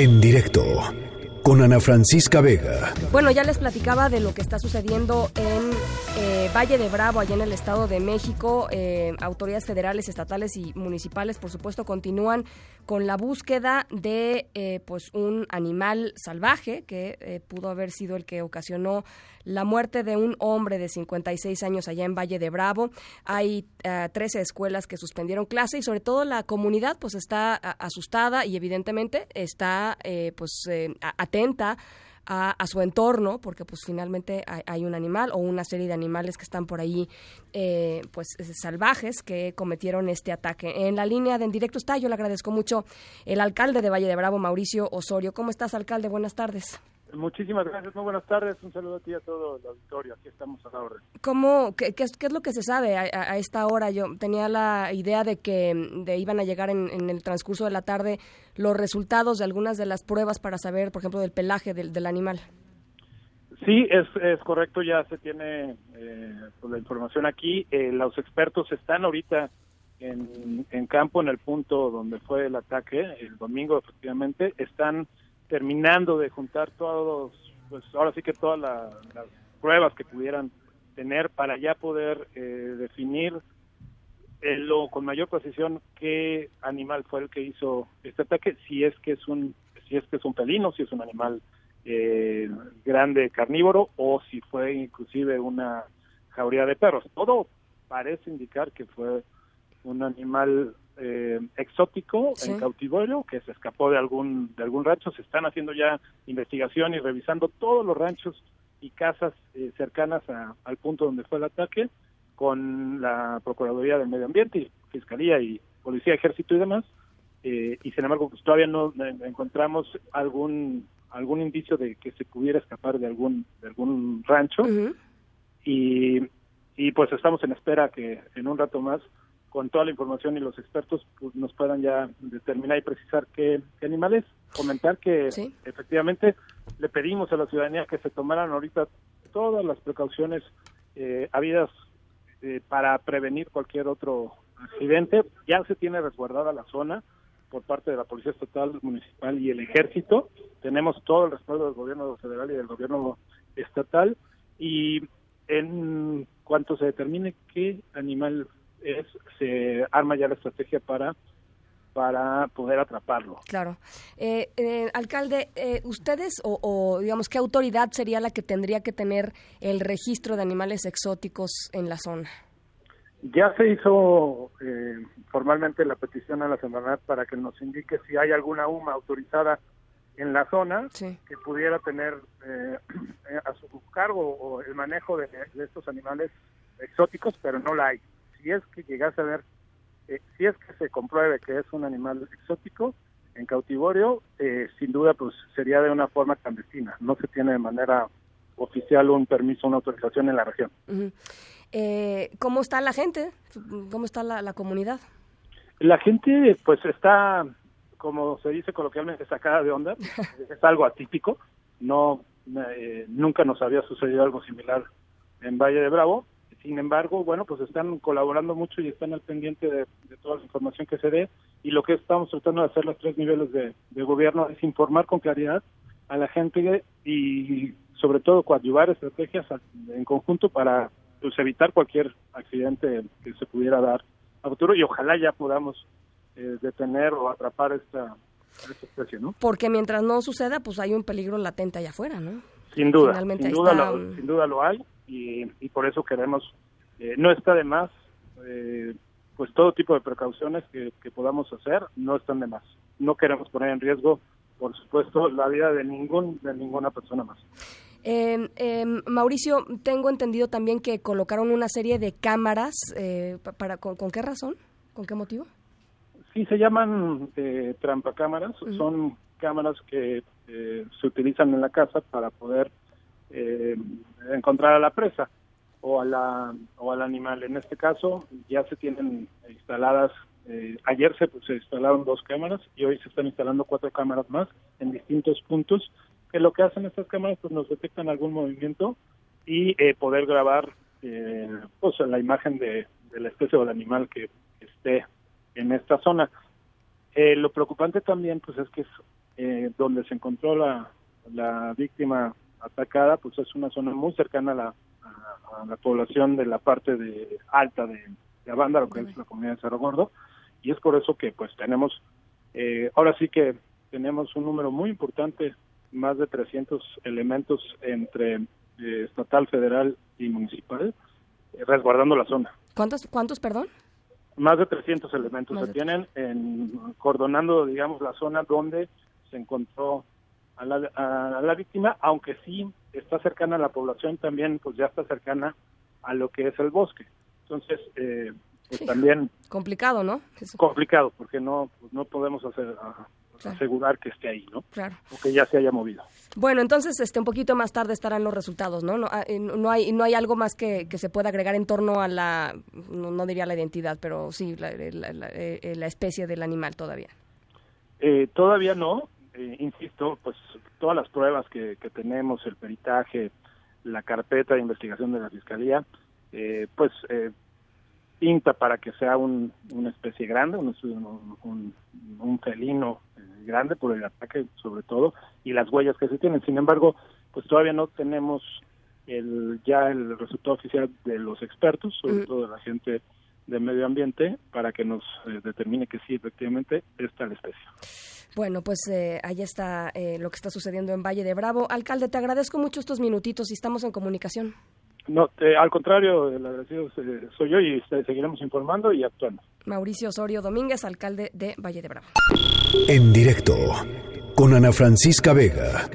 En directo con Ana Francisca Vega. Bueno, ya les platicaba de lo que está sucediendo en eh, Valle de Bravo, allá en el Estado de México. Eh, autoridades federales, estatales y municipales, por supuesto, continúan con la búsqueda de eh, pues un animal salvaje que pudo haber sido el que ocasionó la muerte de un hombre de 56 años allá en Valle de Bravo. Hay 13 escuelas que suspendieron clase y sobre todo la comunidad pues está asustada y evidentemente está pues atenta a, su entorno, porque pues finalmente hay, un animal o una serie de animales que están por ahí eh, pues salvajes que cometieron este ataque. En la línea de en directo está, yo le agradezco mucho el alcalde de Valle de Bravo, Mauricio Osorio. ¿Cómo estás, alcalde? Buenas tardes. Muchísimas gracias, muy buenas tardes. Un saludo a ti y a todo el auditorio. Aquí estamos a la orden. ¿Cómo, qué, qué, es, lo que se sabe a, esta hora? Yo tenía la idea de que de iban a llegar en, el transcurso de la tarde los resultados de algunas de las pruebas para saber, por ejemplo, del pelaje del, del animal. Sí, es, es correcto, ya se tiene eh, pues, la información aquí. Eh, los expertos están ahorita en, en campo, en el punto donde fue el ataque, el domingo efectivamente, están terminando de juntar todos, pues ahora sí que todas las pruebas que pudieran tener para ya poder eh, definir eh, lo, con mayor precisión qué animal fue el que hizo este ataque, si es que es un si es que es un felino, si es un animal eh, grande carnívoro o si fue inclusive una jauría de perros. Todo parece indicar que fue un animal eh, exótico en cautiverio que se escapó de algún de algún rancho. Se están haciendo ya investigación y revisando todos los ranchos y casas eh, cercanas al punto donde fue el ataque con la procuraduría del medio ambiente y fiscalía y policía ejército y demás. Eh, y sin embargo pues todavía no encontramos algún algún indicio de que se pudiera escapar de algún de algún rancho. Y y pues estamos en espera que en un rato más con toda la información y los expertos pues, nos puedan ya determinar y precisar qué, animales. Comentar que efectivamente le pedimos a la ciudadanía que se tomaran ahorita todas las precauciones eh, habidas eh, para prevenir cualquier otro accidente. Ya se tiene resguardada la zona por parte de la Policía Estatal, Municipal y el Ejército. Tenemos todo el respaldo del gobierno federal y del gobierno estatal. Y en cuanto se determine qué animal es se arma ya la estrategia para para poder atraparlo. Claro. Eh, eh, alcalde, eh, ¿ustedes o, digamos qué autoridad sería la que tendría que tener el registro de animales exóticos en la zona? Ya se hizo formalmente la petición a la Semarnat para que nos indique si hay alguna UMA autorizada en la zona que pudiera tener a su cargo el manejo de estos animales exóticos, pero no la hay si es que llegase a ver, eh, si es que se compruebe que es un animal exótico en cautiverio, eh, sin duda pues sería de una forma clandestina, no se tiene de manera oficial un permiso, una autorización en la región. Eh, ¿Cómo está la gente? ¿Cómo está la, comunidad? La gente pues está, como se dice coloquialmente, sacada de onda, es algo atípico, no nunca nos había sucedido algo similar en Valle de Bravo, sin embargo, bueno, pues están colaborando mucho y están al pendiente de, toda la información que se dé y lo que estamos tratando de hacer los tres niveles de, gobierno es informar con claridad a la gente y sobre todo coadyuvar estrategias en conjunto para pues, evitar cualquier accidente que se pudiera dar a futuro y ojalá ya podamos eh, detener o atrapar esta, especie, ¿no? Porque mientras no suceda, pues hay un peligro latente allá afuera, ¿no? Sin duda, sin duda, lo, sin duda lo hay y, por eso queremos, eh, no está de más, eh, pues todo tipo de precauciones que, podamos hacer no están de más. No queremos poner en riesgo, por supuesto, la vida de ningún de ninguna persona más. Em, em, Mauricio, tengo entendido también que colocaron una serie de cámaras. Eh, para con, qué razón? ¿Con qué motivo? Sí, se llaman eh, trampacámaras. Son cámaras que se utilizan en la casa para poder eh, encontrar a la presa o a la o al animal. En este caso ya se tienen instaladas. Eh, ayer se, se instalaron dos cámaras y hoy se están instalando cuatro cámaras más en distintos puntos. Que lo que hacen estas cámaras pues nos detectan algún movimiento y eh, poder grabar eh, pues la imagen de, la especie o del animal que esté en esta zona. Eh, lo preocupante también pues es que es eh, donde se encontró la, la víctima atacada, pues es una zona muy cercana a la, a, la población de la parte de alta de, de Abanda, lo que es la comunidad de Cerro Gordo, y es por eso que pues tenemos, eh, ahora sí que tenemos un número muy importante, más de 300 elementos entre eh, estatal, federal y municipal, eh, resguardando la zona. ¿Cuántos, cuántos, perdón? Más de 300 elementos se tienen en, cordonando, digamos, la zona donde se encontró a la, a la víctima, aunque sí está cercana a la población, también pues ya está cercana a lo que es el bosque. Entonces, eh, pues también... Complicado, ¿no? Complicado, porque no, pues no podemos hacer, asegurar que esté ahí, ¿no? Claro. O que ya se haya movido. Bueno, entonces este un poquito más tarde estarán los resultados, ¿no? No, ah, eh, no hay no hay algo más que, que, se pueda agregar en torno a la no, diría la identidad, pero sí la, la, eh, la, especie del animal todavía. Eh, todavía no, eh, insisto, pues todas las pruebas que, que, tenemos, el peritaje, la carpeta de investigación de la fiscalía, eh, pues eh, pinta para que sea un, una especie grande, un, un, un felino eh, grande por el ataque sobre todo y las huellas que se tienen. Sin embargo, pues todavía no tenemos el ya el resultado oficial de los expertos, sobre todo de la gente de medio ambiente, para que nos eh, determine que sí, efectivamente, está la especie. Bueno, pues eh, ahí está eh, lo que está sucediendo en Valle de Bravo. Alcalde, te agradezco mucho estos minutitos y estamos en comunicación. No, al contrario, el agradecido soy yo y seguiremos informando y actuando. Mauricio Osorio Domínguez, alcalde de Valle de Bravo. En directo con Ana Francisca Vega.